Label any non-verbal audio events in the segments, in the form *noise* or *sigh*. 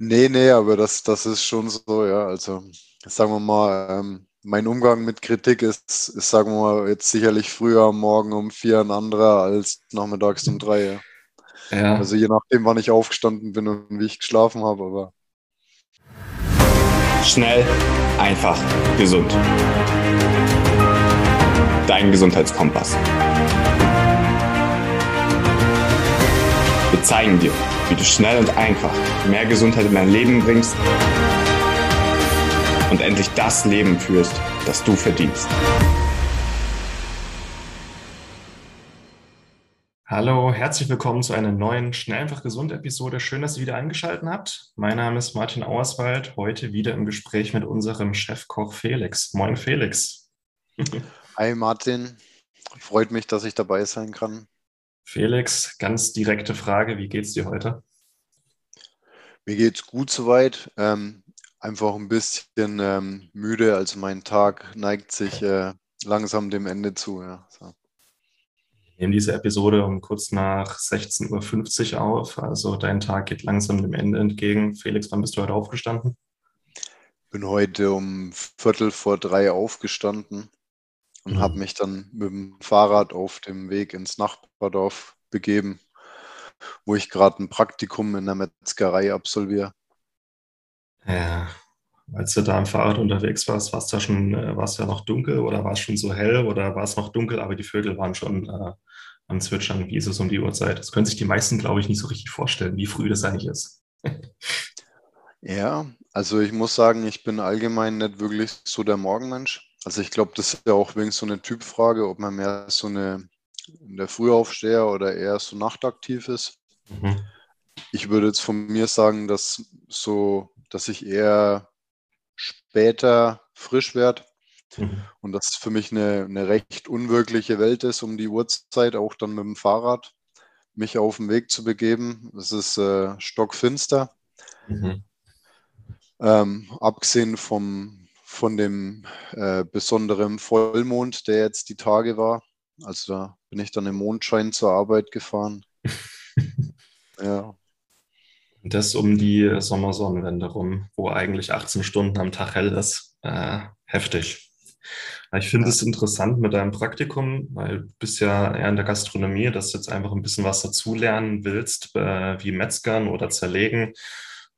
Nee, nee, aber das, das ist schon so, ja. Also sagen wir mal, ähm, mein Umgang mit Kritik ist, ist, sagen wir mal, jetzt sicherlich früher am Morgen um vier ein anderer als nachmittags um drei. Ja. ja. Also je nachdem, wann ich aufgestanden bin und wie ich geschlafen habe, aber. Schnell, einfach, gesund. Dein Gesundheitskompass. Wir zeigen dir, wie du schnell und einfach mehr Gesundheit in dein Leben bringst und endlich das Leben führst, das du verdienst. Hallo, herzlich willkommen zu einer neuen Schnell einfach gesund Episode. Schön, dass ihr wieder eingeschaltet habt. Mein Name ist Martin Auerswald, heute wieder im Gespräch mit unserem Chefkoch Felix. Moin Felix. Hi Martin, freut mich, dass ich dabei sein kann. Felix, ganz direkte Frage, wie geht's dir heute? Mir geht's gut soweit. Ähm, einfach ein bisschen ähm, müde. Also mein Tag neigt sich äh, langsam dem Ende zu. Ja. So. Wir nehmen diese Episode um kurz nach 16.50 Uhr auf. Also dein Tag geht langsam dem Ende entgegen. Felix, wann bist du heute aufgestanden? Bin heute um Viertel vor drei aufgestanden und mhm. habe mich dann mit dem Fahrrad auf dem Weg ins Nachbardorf begeben, wo ich gerade ein Praktikum in der Metzgerei absolviere. Ja, als du da am Fahrrad unterwegs warst, war es da schon, äh, war es ja noch dunkel oder war es schon so hell oder war es noch dunkel, aber die Vögel waren schon äh, am Zwitschern, wie ist es um die Uhrzeit? Das können sich die meisten, glaube ich, nicht so richtig vorstellen, wie früh das eigentlich ist. ja, also ich muss sagen, ich bin allgemein nicht wirklich so der Morgenmensch. Also ich glaube, das ist ja auch wegen so eine Typfrage, ob man mehr so eine der Frühaufsteher oder eher so nachtaktiv ist. Mhm. Ich würde jetzt von mir sagen, dass so dass ich eher später frisch werde mhm. und das für mich eine, eine recht unwirkliche Welt ist, um die Uhrzeit auch dann mit dem Fahrrad mich auf den Weg zu begeben. Es ist äh, stockfinster. Mhm. Ähm, abgesehen vom, von dem äh, besonderen Vollmond, der jetzt die Tage war. Also da bin ich dann im Mondschein zur Arbeit gefahren. *laughs* ja. Das um die Sommersonnenwende rum, wo eigentlich 18 Stunden am Tag hell ist. Äh, heftig. Ich finde es interessant mit deinem Praktikum, weil du bist ja eher in der Gastronomie, dass du jetzt einfach ein bisschen was dazulernen willst, äh, wie Metzgern oder Zerlegen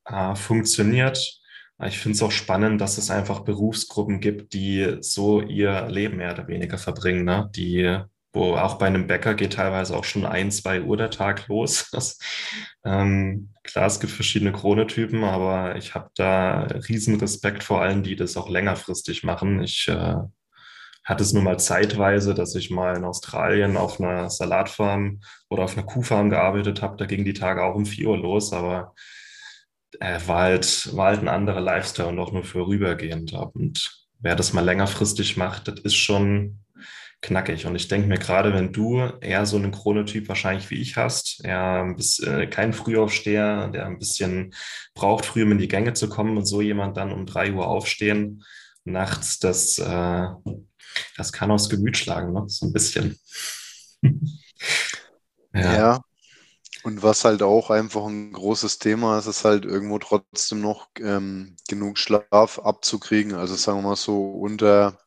äh, funktioniert. Ich finde es auch spannend, dass es einfach Berufsgruppen gibt, die so ihr Leben mehr oder weniger verbringen, ne? die wo auch bei einem Bäcker geht teilweise auch schon ein, zwei Uhr der Tag los. *laughs* Ähm, klar, es gibt verschiedene Chronotypen, aber ich habe da riesen Respekt vor allen, die das auch längerfristig machen. Ich äh, hatte es nur mal zeitweise, dass ich mal in Australien auf einer Salatfarm oder auf einer Kuhfarm gearbeitet habe. Da ging die Tage auch um vier Uhr los, aber äh, war, halt, war halt ein anderer Lifestyle und auch nur vorübergehend. Und wer das mal längerfristig macht, das ist schon knackig. Und ich denke mir gerade, wenn du eher so einen Chronotyp wahrscheinlich wie ich hast, eher ein bisschen, äh, kein Frühaufsteher, der ein bisschen braucht, früh um in die Gänge zu kommen und so jemand dann um drei Uhr aufstehen, nachts, das, äh, das kann aufs Gemüt schlagen, ne? so ein bisschen. *laughs* ja. ja. Und was halt auch einfach ein großes Thema ist, ist halt irgendwo trotzdem noch ähm, genug Schlaf abzukriegen. Also sagen wir mal so unter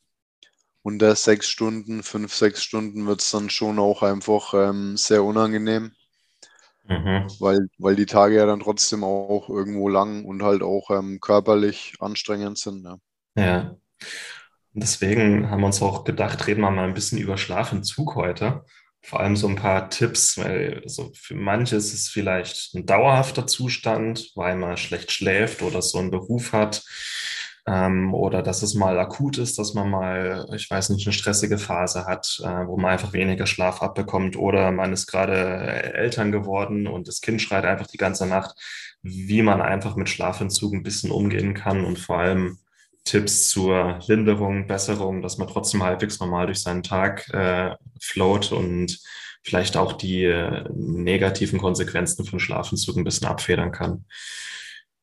unter sechs Stunden, fünf, sechs Stunden wird es dann schon auch einfach ähm, sehr unangenehm. Mhm. Weil, weil die Tage ja dann trotzdem auch irgendwo lang und halt auch ähm, körperlich anstrengend sind. Ja. ja. Und deswegen haben wir uns auch gedacht, reden wir mal ein bisschen über Schlafentzug heute. Vor allem so ein paar Tipps, weil also für manche ist es vielleicht ein dauerhafter Zustand, weil man schlecht schläft oder so einen Beruf hat ähm, oder dass es mal akut ist, dass man mal, ich weiß nicht, eine stressige Phase hat, äh, wo man einfach weniger Schlaf abbekommt oder man ist gerade Eltern geworden und das Kind schreit einfach die ganze Nacht, wie man einfach mit Schlafentzug ein bisschen umgehen kann und vor allem Tipps zur Linderung, Besserung, dass man trotzdem halbwegs normal durch seinen Tag äh, float und vielleicht auch die äh, negativen Konsequenzen von Schlafentzug ein bisschen abfedern kann.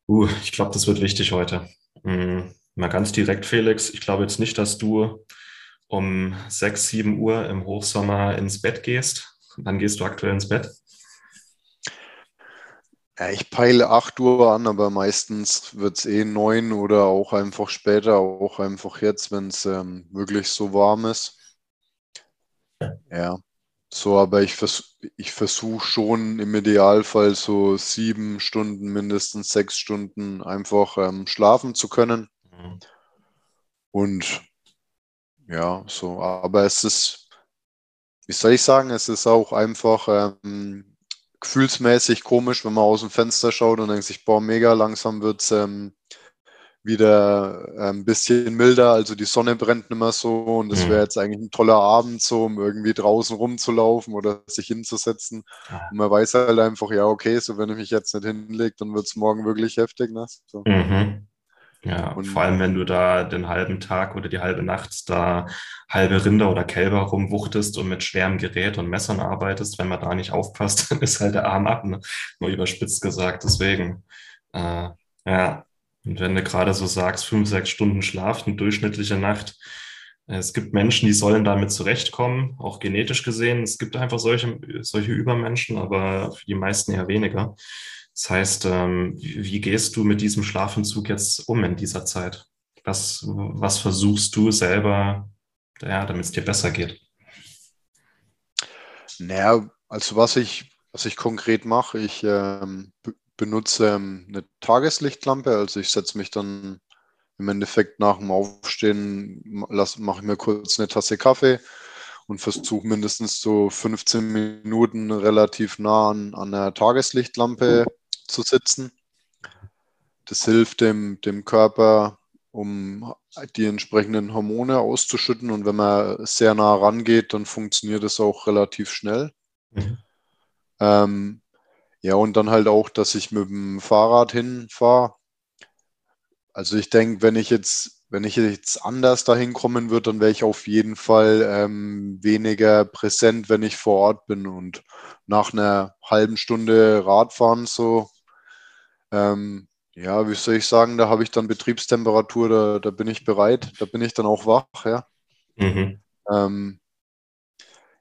Uh, ich glaube, das wird wichtig heute. Mhm. Mal ganz direkt, Felix. Ich glaube jetzt nicht, dass du um 6, 7 Uhr im Hochsommer ins Bett gehst. Wann gehst du aktuell ins Bett? Ja, ich peile 8 Uhr an, aber meistens wird es eh 9 oder auch einfach später, auch einfach jetzt, wenn es ähm, wirklich so warm ist. Ja, so, aber ich, vers ich versuche schon im Idealfall so sieben Stunden, mindestens sechs Stunden einfach ähm, schlafen zu können. Mhm. Und ja, so, aber es ist, wie soll ich sagen, es ist auch einfach ähm, gefühlsmäßig komisch, wenn man aus dem Fenster schaut und denkt sich, boah, mega, langsam wird es ähm, wieder ein bisschen milder, also die Sonne brennt nicht mehr so und es mhm. wäre jetzt eigentlich ein toller Abend, so um irgendwie draußen rumzulaufen oder sich hinzusetzen. Und man weiß halt einfach, ja, okay, so wenn ich mich jetzt nicht hinlege, dann wird es morgen wirklich heftig. Ne? So. Mhm. Ja, und vor allem, wenn du da den halben Tag oder die halbe Nacht da halbe Rinder oder Kälber rumwuchtest und mit schwerem Gerät und Messern arbeitest, wenn man da nicht aufpasst, *laughs* dann ist halt der Arm ab, ne? nur überspitzt gesagt. Deswegen, äh, ja, und wenn du gerade so sagst, fünf, sechs Stunden Schlaf, eine durchschnittliche Nacht, es gibt Menschen, die sollen damit zurechtkommen, auch genetisch gesehen. Es gibt einfach solche, solche Übermenschen, aber für die meisten eher weniger. Das heißt, ähm, wie gehst du mit diesem Schlafentzug jetzt um in dieser Zeit? Was, was versuchst du selber, ja, damit es dir besser geht? Naja, also was ich, was ich konkret mache, ich ähm, benutze ähm, eine Tageslichtlampe. Also ich setze mich dann im Endeffekt nach dem Aufstehen, mache ich mir kurz eine Tasse Kaffee und versuche mindestens so 15 Minuten relativ nah an, an der Tageslichtlampe zu sitzen. Das hilft dem, dem Körper, um die entsprechenden Hormone auszuschütten. Und wenn man sehr nah rangeht, dann funktioniert es auch relativ schnell. Mhm. Ähm, ja, und dann halt auch, dass ich mit dem Fahrrad hinfahre. Also ich denke, wenn ich jetzt, wenn ich jetzt anders dahin kommen würde, dann wäre ich auf jeden Fall ähm, weniger präsent, wenn ich vor Ort bin. Und nach einer halben Stunde Radfahren so ähm, ja, wie soll ich sagen, da habe ich dann Betriebstemperatur, da, da bin ich bereit, da bin ich dann auch wach, ja. Mhm. Ähm,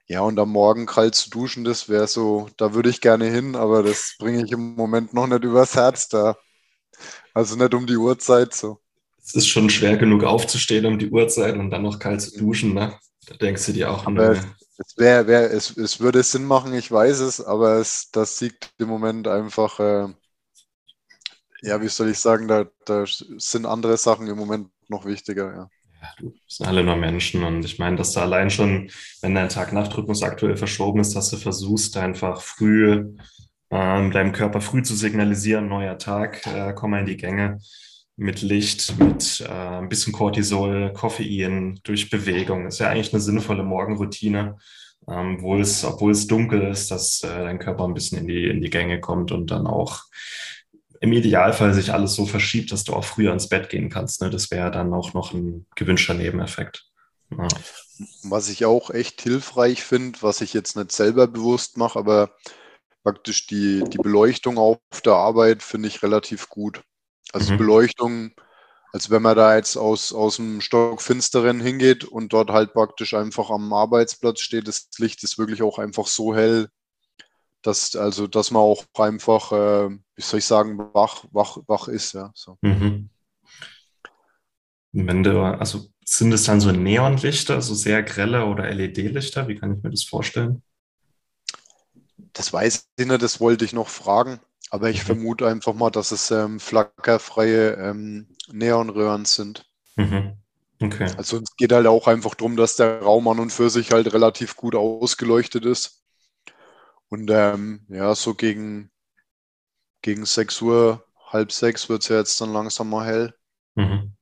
ja, und am Morgen kalt zu duschen, das wäre so, da würde ich gerne hin, aber das bringe ich im Moment noch nicht übers Herz da. Also nicht um die Uhrzeit so. Es ist schon schwer genug aufzustehen um die Uhrzeit und dann noch kalt zu duschen, ne? Da denkst du dir auch. Aber es, es, wär, wär, es, es würde Sinn machen, ich weiß es, aber es, das siegt im Moment einfach. Äh, ja, wie soll ich sagen, da, da sind andere Sachen im Moment noch wichtiger, ja. Ja, du sind alle nur Menschen und ich meine, dass du allein schon, wenn dein Tag-Nacht-Rhythmus aktuell verschoben ist, dass du versuchst, einfach früh ähm, deinem Körper früh zu signalisieren, neuer Tag, äh, komm mal in die Gänge mit Licht, mit äh, ein bisschen Cortisol, Koffein, durch Bewegung. Ist ja eigentlich eine sinnvolle Morgenroutine, ähm, obwohl, es, obwohl es dunkel ist, dass äh, dein Körper ein bisschen in die, in die Gänge kommt und dann auch im Idealfall sich alles so verschiebt, dass du auch früher ins Bett gehen kannst. Ne? Das wäre dann auch noch ein gewünschter Nebeneffekt. Ja. Was ich auch echt hilfreich finde, was ich jetzt nicht selber bewusst mache, aber praktisch die, die Beleuchtung auf der Arbeit finde ich relativ gut. Also mhm. Beleuchtung, als wenn man da jetzt aus, aus dem Stock finsteren hingeht und dort halt praktisch einfach am Arbeitsplatz steht, das Licht ist wirklich auch einfach so hell, dass, also, dass man auch einfach, äh, wie soll ich sagen, wach, wach, wach ist. Ja, so. Mhm. Wenn du, also sind es dann so Neonlichter, so sehr grelle oder LED-Lichter? Wie kann ich mir das vorstellen? Das weiß ich nicht, das wollte ich noch fragen. Aber ich mhm. vermute einfach mal, dass es ähm, flackerfreie ähm, Neonröhren sind. Mhm. Okay. Also es geht halt auch einfach darum, dass der Raum an und für sich halt relativ gut ausgeleuchtet ist. Und ähm, ja, so gegen, gegen 6 Uhr, halb sechs wird es ja jetzt dann langsam mal hell. Mhm.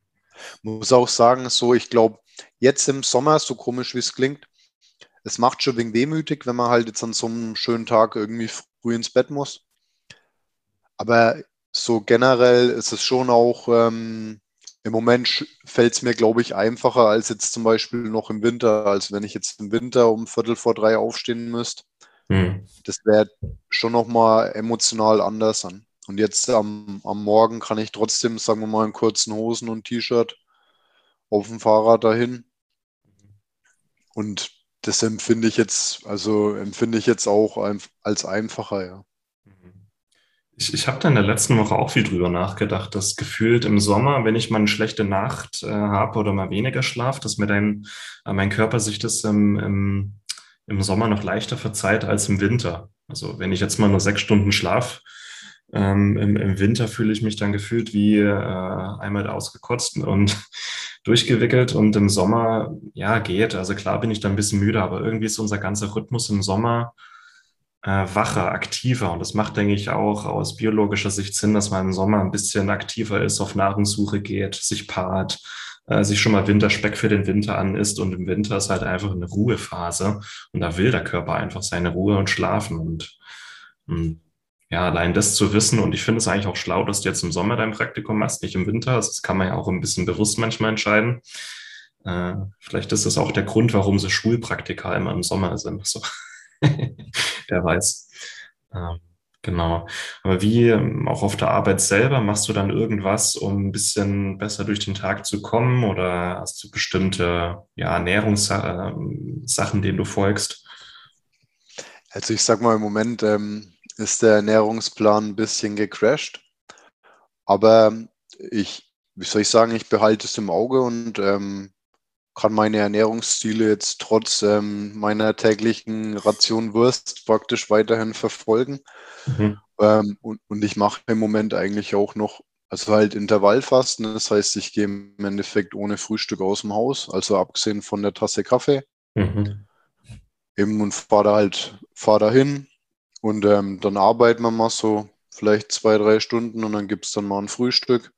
Muss auch sagen, so, ich glaube, jetzt im Sommer, so komisch wie es klingt, es macht schon wegen wehmütig, wenn man halt jetzt an so einem schönen Tag irgendwie früh ins Bett muss. Aber so generell ist es schon auch, ähm, im Moment fällt es mir, glaube ich, einfacher als jetzt zum Beispiel noch im Winter, als wenn ich jetzt im Winter um Viertel vor drei aufstehen müsste. Hm. Das wäre schon nochmal emotional anders an. Und jetzt am, am Morgen kann ich trotzdem, sagen wir mal, in kurzen Hosen und T-Shirt auf dem Fahrrad dahin. Und das empfinde ich jetzt, also empfinde ich jetzt auch als einfacher, ja. Ich, ich habe da in der letzten Woche auch viel drüber nachgedacht, dass gefühlt im Sommer, wenn ich mal eine schlechte Nacht äh, habe oder mal weniger schlaf, dass mir dein, äh, mein Körper sich das im, im, im Sommer noch leichter verzeiht als im Winter. Also wenn ich jetzt mal nur sechs Stunden schlaf, ähm, im, im, Winter fühle ich mich dann gefühlt wie äh, einmal ausgekotzt und *laughs* durchgewickelt und im Sommer, ja, geht. Also klar bin ich dann ein bisschen müde, aber irgendwie ist unser ganzer Rhythmus im Sommer äh, wacher, aktiver. Und das macht, denke ich, auch aus biologischer Sicht Sinn, dass man im Sommer ein bisschen aktiver ist, auf Nahrungssuche geht, sich paart, äh, sich schon mal Winterspeck für den Winter an isst. Und im Winter ist halt einfach eine Ruhephase. Und da will der Körper einfach seine Ruhe und schlafen. Und, und hm, ja, allein das zu wissen. Und ich finde es eigentlich auch schlau, dass du jetzt im Sommer dein Praktikum machst, nicht im Winter. Also das kann man ja auch ein bisschen bewusst manchmal entscheiden. Äh, vielleicht ist das auch der Grund, warum so Schulpraktika immer im Sommer sind. So. *laughs* Wer weiß. Ähm, genau. Aber wie ähm, auch auf der Arbeit selber, machst du dann irgendwas, um ein bisschen besser durch den Tag zu kommen oder hast du bestimmte ja, Ernährungssachen, ähm, denen du folgst? Also ich sag mal, im Moment ähm, ist der Ernährungsplan ein bisschen gecrashed. Aber ich, wie soll ich sagen, ich behalte es im Auge und ähm, kann meine Ernährungsziele jetzt trotz ähm, meiner täglichen Ration Wurst praktisch weiterhin verfolgen. Mhm. Ähm, und, und ich mache im Moment eigentlich auch noch, also halt Intervallfasten. Das heißt, ich gehe im Endeffekt ohne Frühstück aus dem Haus, also abgesehen von der Tasse Kaffee. Mhm. Eben und fahre da halt, fahre da hin und ähm, dann arbeiten wir mal so vielleicht zwei, drei Stunden und dann gibt es dann mal ein Frühstück.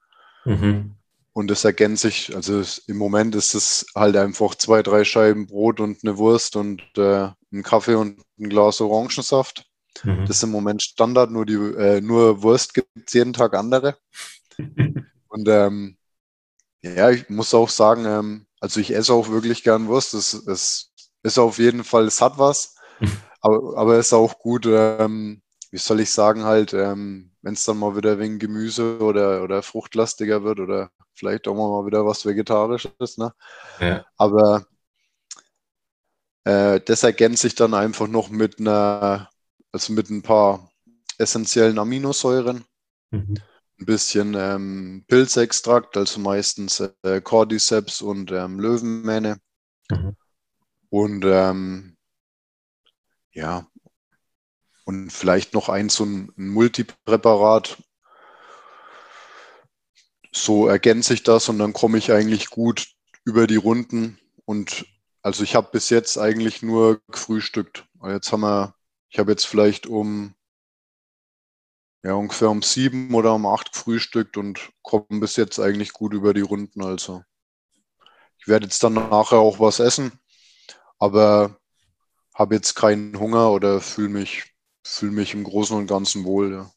Mhm. Und das ergänzt sich, also im Moment ist es halt einfach zwei, drei Scheiben Brot und eine Wurst und äh, ein Kaffee und ein Glas Orangensaft. Mhm. Das ist im Moment Standard, nur, die, äh, nur Wurst gibt es jeden Tag andere. *laughs* und ähm, ja, ich muss auch sagen, ähm, also ich esse auch wirklich gern Wurst. Es, es ist auf jeden Fall, es hat was, *laughs* aber, aber es ist auch gut, ähm, wie soll ich sagen, halt, ähm, wenn es dann mal wieder wegen Gemüse oder, oder fruchtlastiger wird oder vielleicht auch mal wieder was Vegetarisches. Ne? Ja. Aber äh, das ergänzt sich dann einfach noch mit einer, also mit ein paar essentiellen Aminosäuren. Mhm. Ein bisschen ähm, Pilzextrakt, also meistens äh, Cordyceps und ähm, Löwenmähne. Mhm. Und ähm, ja, und vielleicht noch ein so ein Multipräparat, so ergänze ich das und dann komme ich eigentlich gut über die Runden. Und also ich habe bis jetzt eigentlich nur gefrühstückt. Jetzt haben wir, ich habe jetzt vielleicht um ja, ungefähr um sieben oder um acht gefrühstückt und komme bis jetzt eigentlich gut über die Runden. Also ich werde jetzt dann nachher auch was essen, aber habe jetzt keinen Hunger oder fühle mich, fühl mich im Großen und Ganzen wohl. Ja.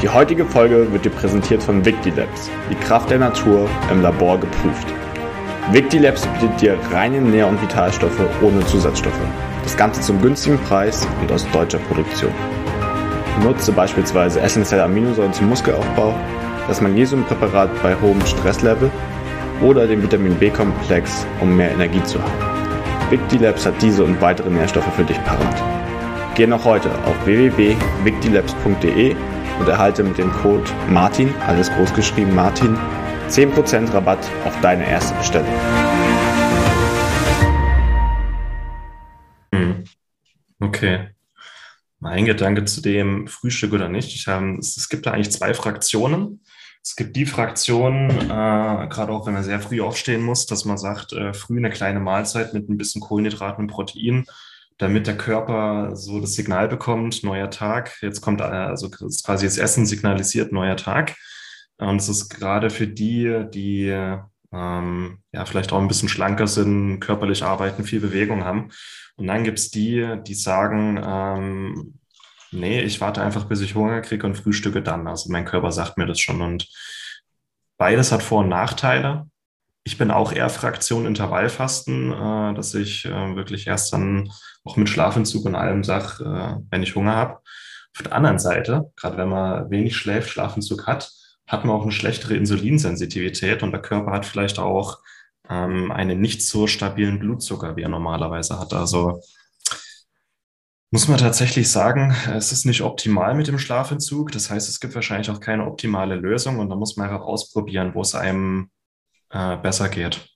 Die heutige Folge wird dir präsentiert von Victilabs, die Kraft der Natur im Labor geprüft. Victilabs bietet dir reine Nähr- und Vitalstoffe ohne Zusatzstoffe. Das Ganze zum günstigen Preis und aus deutscher Produktion. Nutze beispielsweise essentielle Aminosäuren zum Muskelaufbau, das Magnesiumpräparat bei hohem Stresslevel oder den Vitamin B-Komplex, um mehr Energie zu haben. Victilabs hat diese und weitere Nährstoffe für dich parat. Geh noch heute auf www.victilabs.de und erhalte mit dem Code MARTIN, alles groß geschrieben Martin, 10% Rabatt auf deine erste Bestellung. Okay. Mein Gedanke zu dem Frühstück oder nicht. Ich habe, es, gibt da eigentlich zwei Fraktionen. Es gibt die Fraktion, äh, gerade auch wenn man sehr früh aufstehen muss, dass man sagt, äh, früh eine kleine Mahlzeit mit ein bisschen Kohlenhydraten und Protein damit der Körper so das Signal bekommt, neuer Tag, jetzt kommt äh, also quasi das Essen signalisiert neuer Tag. Und es ist gerade für die, die ähm, ja vielleicht auch ein bisschen schlanker sind, körperlich arbeiten, viel Bewegung haben. Und dann gibt es die, die sagen, ähm, nee, ich warte einfach, bis ich Hunger kriege und frühstücke dann. Also mein Körper sagt mir das schon. Und beides hat Vor- und Nachteile. Ich bin auch eher Fraktion Intervallfasten, äh, dass ich äh, wirklich erst dann auch mit Schlafentzug und allem sage, äh, wenn ich Hunger habe. Auf der anderen Seite, gerade wenn man wenig schläft, Schlafentzug hat, hat man auch eine schlechtere Insulinsensitivität und der Körper hat vielleicht auch ähm, einen nicht so stabilen Blutzucker, wie er normalerweise hat. Also Muss man tatsächlich sagen, es ist nicht optimal mit dem Schlafentzug. Das heißt, es gibt wahrscheinlich auch keine optimale Lösung und da muss man einfach ausprobieren, wo es einem äh, besser geht.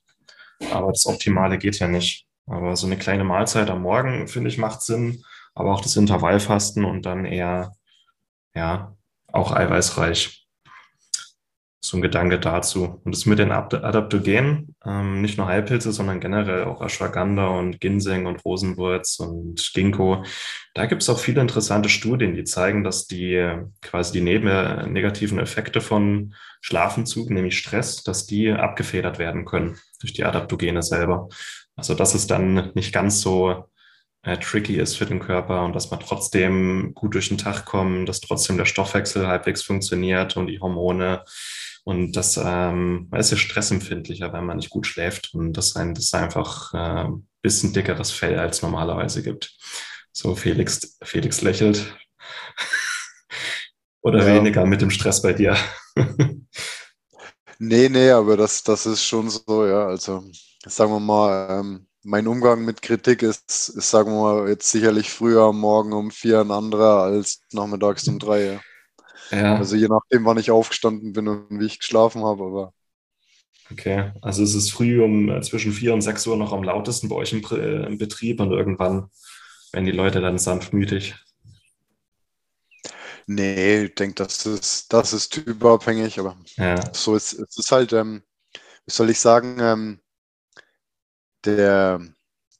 Aber das Optimale geht ja nicht. Aber so eine kleine Mahlzeit am Morgen, finde ich, macht Sinn. Aber auch das Intervallfasten und dann eher, ja, auch eiweißreich so ein Gedanke dazu. Und das mit den Adaptogenen, ähm, nicht nur Heilpilze, sondern generell auch Ashwagandha und Ginseng und Rosenwurz und Ginkgo. Da gibt es auch viele interessante Studien, die zeigen, dass die quasi die neben negativen Effekte von Schlafentzug, nämlich Stress, dass die abgefedert werden können durch die Adaptogene selber. Also dass es dann nicht ganz so äh, tricky ist für den Körper und dass man trotzdem gut durch den Tag kommt, dass trotzdem der Stoffwechsel halbwegs funktioniert und die Hormone und das ähm, man ist ja stressempfindlicher, wenn man nicht gut schläft und das, ein, das einfach äh, ein bisschen dickeres Fell als normalerweise gibt. So, Felix, Felix lächelt. *laughs* Oder ja. weniger mit dem Stress bei dir? nee, nee, aber das, das ist schon so, ja. Also, sagen wir mal, ähm, mein Umgang mit Kritik ist, ist, sagen wir mal, jetzt sicherlich früher am Morgen um vier ein anderer als nachmittags um drei. Ja. Ja. Also je nachdem, wann ich aufgestanden bin und wie ich geschlafen habe, aber. Okay, also es ist früh um äh, zwischen 4 und 6 Uhr noch am lautesten bei euch im, äh, im Betrieb und irgendwann werden die Leute dann sanftmütig. Nee, ich denke, das ist, das ist typabhängig, aber ja. so ist es ist halt, ähm, wie soll ich sagen, ähm, der,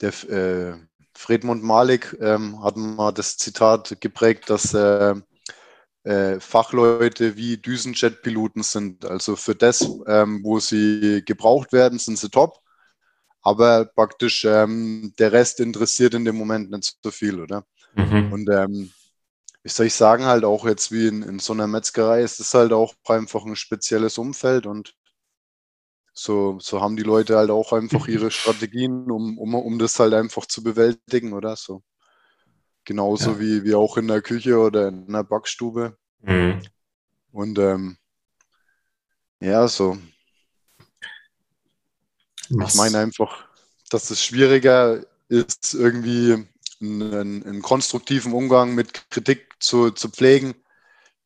der äh, Fredmund Malik ähm, hat mal das Zitat geprägt, dass äh, äh, Fachleute wie Düsenjet-Piloten sind. Also für das, ähm, wo sie gebraucht werden, sind sie top. Aber praktisch ähm, der Rest interessiert in dem Moment nicht so viel, oder? Mhm. Und ähm, wie soll ich sagen, halt auch jetzt wie in, in so einer Metzgerei ist es halt auch einfach ein spezielles Umfeld und so, so haben die Leute halt auch einfach ihre *laughs* Strategien, um, um, um das halt einfach zu bewältigen, oder so. Genauso ja. wie, wie auch in der Küche oder in der Backstube. Mhm. Und ähm, ja, so. Was? Ich meine einfach, dass es schwieriger ist, irgendwie einen, einen, konstruktiven Umgang mit Kritik zu, zu pflegen,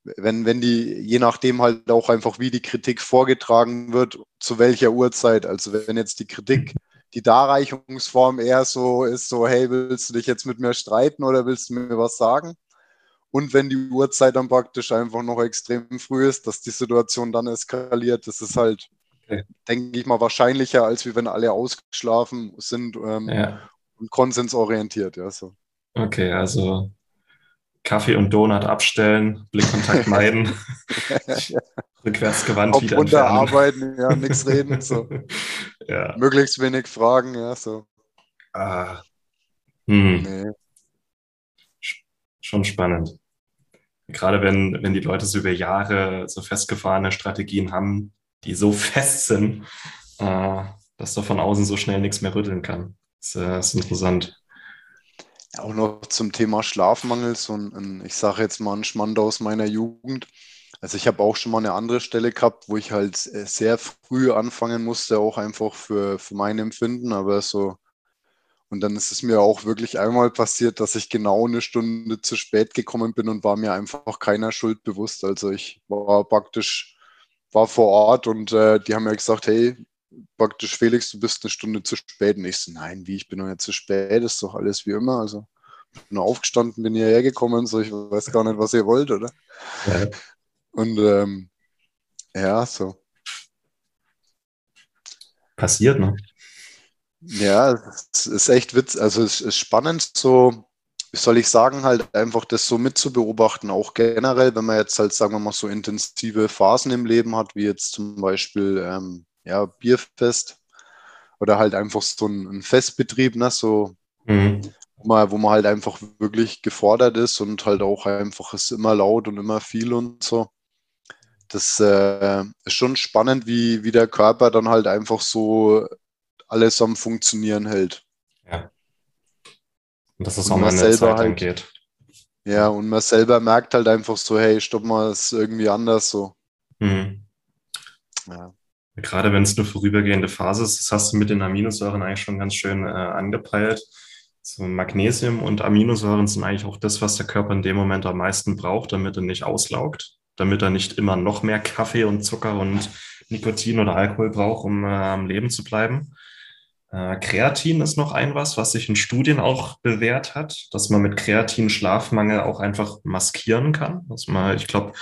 wenn, wenn die, je nachdem halt auch einfach, wie die Kritik vorgetragen wird, zu welcher Uhrzeit. Also wenn jetzt die Kritik die Darreichungsform eher so ist, so, hey, willst du dich jetzt mit mir streiten oder willst du mir was sagen? Und wenn die Uhrzeit dann praktisch einfach noch extrem früh ist, dass die Situation dann eskaliert, das ist halt, okay. denke ich mal, wahrscheinlicher, als wie wenn alle ausgeschlafen sind ähm, ja. und konsensorientiert. Ja, so. Okay, also Kaffee und Donut abstellen, Blickkontakt meiden, *laughs* rückwärts gewandt Auf wieder entfernen. arbeiten, ja, nichts reden, *laughs* so. ja. Möglichst wenig Fragen, ja, so. Ah. Hm. Nee. Schon spannend. Gerade wenn, wenn die Leute so über Jahre so festgefahrene Strategien haben, die so fest sind, äh, dass du von außen so schnell nichts mehr rütteln kann. Das, äh, ist interessant. Auch noch zum Thema Schlafmangel, so ein, ein ich sage jetzt mal ein Schmand aus meiner Jugend. Also ich habe auch schon mal eine andere Stelle gehabt, wo ich halt äh, sehr früh anfangen musste, auch einfach für, für mein Empfinden, aber so. Und dann ist es mir auch wirklich einmal passiert, dass ich genau eine Stunde zu spät gekommen bin und war mir einfach keiner Schuld bewusst. Also ich war praktisch, war vor Ort und äh, die haben mir gesagt, hey, praktisch Felix, du bist eine Stunde zu spät. Und ich so, nein, wie, ich bin noch nicht zu spät, ist doch alles wie immer. Also bin aufgestanden, bin hierher gekommen, so ich weiß gar nicht, was ihr wollt, oder? Ja. Und ähm, ja, so. Passiert, ne? Ja, es ist echt witz, also es ist spannend, so, wie soll ich sagen, halt einfach das so mitzubeobachten, auch generell, wenn man jetzt halt, sagen wir mal, so intensive Phasen im Leben hat, wie jetzt zum Beispiel ähm, ja, Bierfest oder halt einfach so ein, ein Festbetrieb, ne, so, mhm. wo, man, wo man halt einfach wirklich gefordert ist und halt auch einfach ist immer laut und immer viel und so. Das äh, ist schon spannend, wie, wie der Körper dann halt einfach so alles am Funktionieren hält. Ja. Und dass es auch mal eine Zeit halt, geht. Ja, und man selber merkt halt einfach so, hey, stopp mal, ist irgendwie anders so. Mhm. Ja. Gerade wenn es eine vorübergehende Phase ist, das hast du mit den Aminosäuren eigentlich schon ganz schön äh, angepeilt. So Magnesium und Aminosäuren sind eigentlich auch das, was der Körper in dem Moment am meisten braucht, damit er nicht auslaugt, damit er nicht immer noch mehr Kaffee und Zucker und Nikotin oder Alkohol braucht, um äh, am Leben zu bleiben. Äh, Kreatin ist noch ein was, was sich in Studien auch bewährt hat, dass man mit Kreatin Schlafmangel auch einfach maskieren kann. Dass man, ich glaube,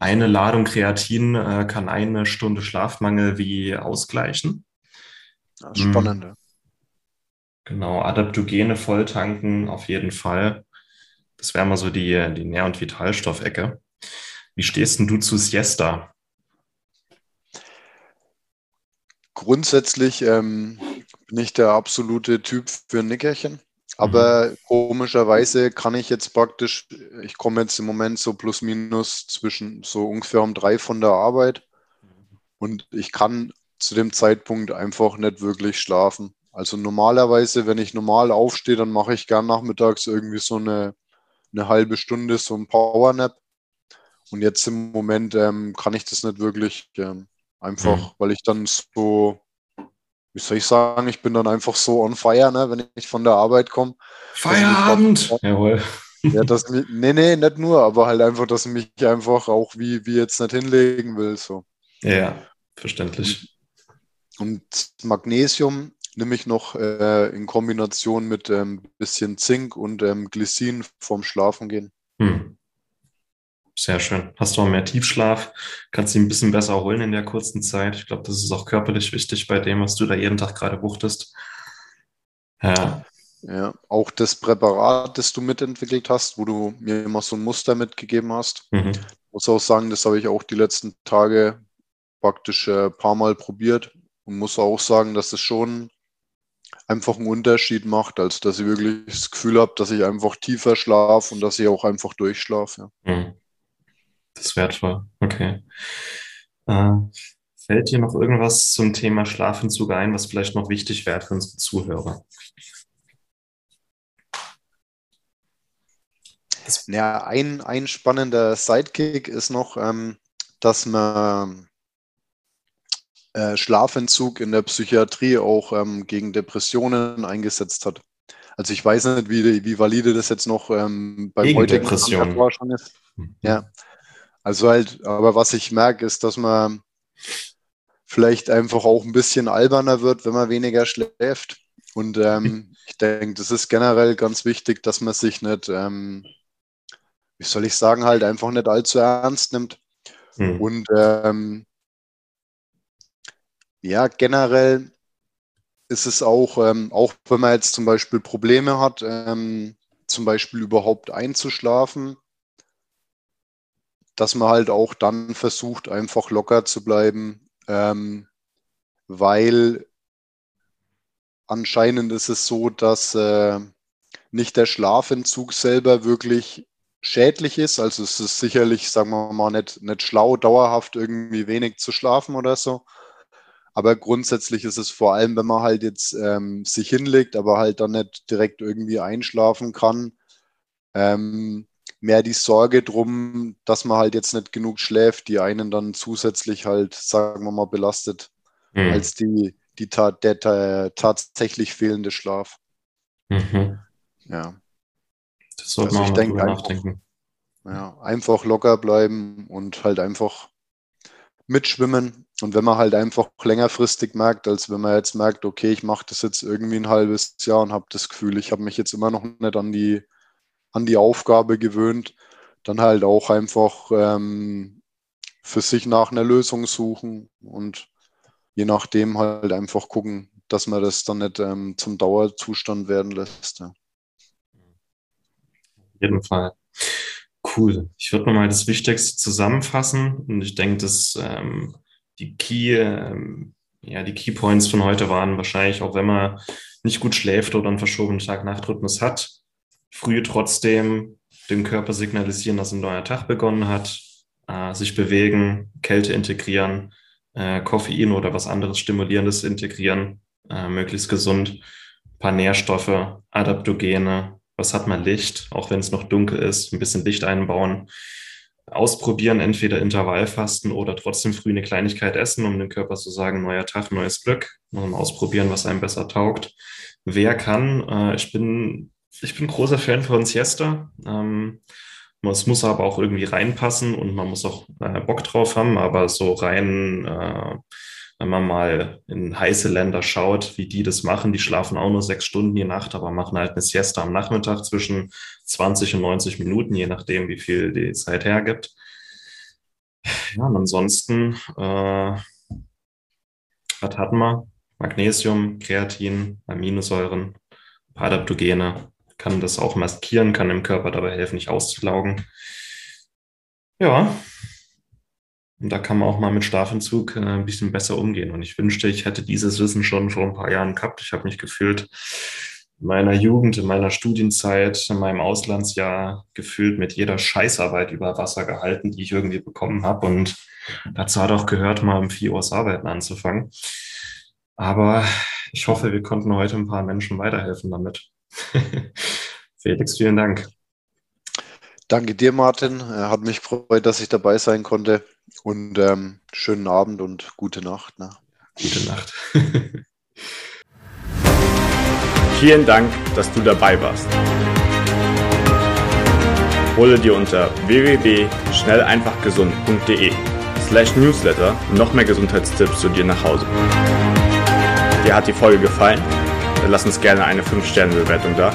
eine Ladung Kreatin äh, kann eine Stunde Schlafmangel wie ausgleichen. Spannend. Mhm. Genau, Adaptogene volltanken auf jeden Fall. Das wäre mal so die, die Nähr- und Vitalstoffecke. Wie stehst denn du zu Siesta? Grundsätzlich ähm, bin ich der absolute Typ für ein Nickerchen. Aber mhm. komischerweise kann ich jetzt praktisch, ich komme jetzt im Moment so plus minus zwischen so ungefähr um drei von der Arbeit und ich kann zu dem Zeitpunkt einfach nicht wirklich schlafen. Also normalerweise, wenn ich normal aufstehe, dann mache ich gern nachmittags irgendwie so eine, eine halbe Stunde, so ein Powernap. Und jetzt im Moment ähm, kann ich das nicht wirklich ähm, einfach, mhm. weil ich dann so wie soll ich sagen, ich bin dann einfach so on fire, ne, wenn ich von der Arbeit komme. Feierabend! Dann, *laughs* Jawohl. Ja, das, nee, nee, nicht nur, aber halt einfach, dass ich mich einfach auch wie, wie jetzt nicht hinlegen will. So. Ja, verständlich. Und Magnesium nehme ich noch äh, in Kombination mit ein ähm, bisschen Zink und ähm, Glycin vorm Schlafen gehen. Hm. Sehr schön. Hast du auch mehr Tiefschlaf? Kannst du ein bisschen besser erholen in der kurzen Zeit? Ich glaube, das ist auch körperlich wichtig bei dem, was du da jeden Tag gerade wuchtest. Ja. Ja, auch das Präparat, das du mitentwickelt hast, wo du mir immer so ein Muster mitgegeben hast. Mhm. Ich muss auch sagen, das habe ich auch die letzten Tage praktisch ein äh, paar Mal probiert und muss auch sagen, dass es schon einfach einen Unterschied macht, als dass ich wirklich das Gefühl habe, dass ich einfach tiefer schlafe und dass ich auch einfach durchschlafe. Ja. Mhm. Das ist wertvoll. Okay. Äh, fällt dir noch irgendwas zum Thema Schlafentzug ein, was vielleicht noch wichtig wäre für unsere Zuhörer? Ja, ein, ein spannender Sidekick ist noch, ähm, dass man äh, Schlafentzug in der Psychiatrie auch ähm, gegen Depressionen eingesetzt hat. Also ich weiß nicht, wie, wie valide das jetzt noch ähm, beim gegen heutigen Forschung ist. Mhm. Ja, also halt, aber was ich merke, ist, dass man vielleicht einfach auch ein bisschen alberner wird, wenn man weniger schläft. Und ähm, *laughs* ich denke, das ist generell ganz wichtig, dass man sich nicht, ähm, wie soll ich sagen, halt einfach nicht allzu ernst nimmt. Hm. Und ähm, ja, generell ist es auch, ähm, auch wenn man jetzt zum Beispiel Probleme hat, ähm, zum Beispiel überhaupt einzuschlafen, dass man halt auch dann versucht, einfach locker zu bleiben, ähm, weil anscheinend ist es so, dass äh, nicht der Schlafentzug selber wirklich schädlich ist. Also es ist sicherlich, sagen wir mal, nicht, nicht schlau, dauerhaft irgendwie wenig zu schlafen oder so. Aber grundsätzlich ist es vor allem, wenn man halt jetzt ähm, sich hinlegt, aber halt dann nicht direkt irgendwie einschlafen kann, ähm, mehr die Sorge drum, dass man halt jetzt nicht genug schläft, die einen dann zusätzlich halt, sagen wir mal, belastet, mhm. als die, die der, der, tatsächlich fehlende Schlaf. Mhm. Ja. Das sollte also man denke, einfach, nachdenken. Ja, einfach locker bleiben und halt einfach mitschwimmen. Und wenn man halt einfach längerfristig merkt, als wenn man jetzt merkt, okay, ich mache das jetzt irgendwie ein halbes Jahr und habe das Gefühl, ich habe mich jetzt immer noch nicht an die an die Aufgabe gewöhnt, dann halt auch einfach ähm, für sich nach einer Lösung suchen und je nachdem halt einfach gucken, dass man das dann nicht ähm, zum Dauerzustand werden lässt. Ja. Auf jeden Fall. Cool. Ich würde nochmal das Wichtigste zusammenfassen und ich denke, dass ähm, die Key, ähm, ja, die Key Points von heute waren wahrscheinlich, auch wenn man nicht gut schläft oder einen verschobenen Tag-Nacht-Rhythmus hat, früh trotzdem dem Körper signalisieren, dass ein neuer Tag begonnen hat, äh, sich bewegen, Kälte integrieren, äh, Koffein oder was anderes Stimulierendes integrieren, äh, möglichst gesund, ein paar Nährstoffe, Adaptogene, was hat man Licht, auch wenn es noch dunkel ist, ein bisschen Licht einbauen. ausprobieren, entweder Intervallfasten oder trotzdem früh eine Kleinigkeit essen, um dem Körper zu sagen, neuer Tag, neues Glück, um ausprobieren, was einem besser taugt. Wer kann, äh, ich bin, ich bin großer Fan von Siesta. Ähm, es muss aber auch irgendwie reinpassen und man muss auch äh, Bock drauf haben, aber so rein, äh, wenn man mal in heiße Länder schaut, wie die das machen, die schlafen auch nur sechs Stunden die Nacht, aber machen halt eine Siesta am Nachmittag zwischen 20 und 90 Minuten, je nachdem, wie viel die Zeit hergibt. Ja, und ansonsten, äh, was hatten wir? Magnesium, Kreatin, Aminosäuren, Adaptogene, kann das auch maskieren, kann dem Körper dabei helfen, nicht auszulaugen. Ja, und da kann man auch mal mit Schlafentzug äh, ein bisschen besser umgehen. Und ich wünschte, ich hätte dieses Wissen schon vor ein paar Jahren gehabt. Ich habe mich gefühlt in meiner Jugend, in meiner Studienzeit, in meinem Auslandsjahr gefühlt mit jeder Scheißarbeit über Wasser gehalten, die ich irgendwie bekommen habe. Und dazu hat auch gehört, mal um 4 Uhr Arbeiten anzufangen. Aber ich hoffe, wir konnten heute ein paar Menschen weiterhelfen damit. *laughs* Felix, vielen Dank. Danke dir, Martin. Hat mich gefreut, dass ich dabei sein konnte. Und ähm, schönen Abend und gute Nacht. Ne? Gute Nacht. *laughs* Vielen Dank, dass du dabei warst. Hole dir unter www.schnelleinfachgesund.de slash newsletter noch mehr Gesundheitstipps zu dir nach Hause. Dir hat die Folge gefallen? Dann lass uns gerne eine 5-Sterne-Bewertung da,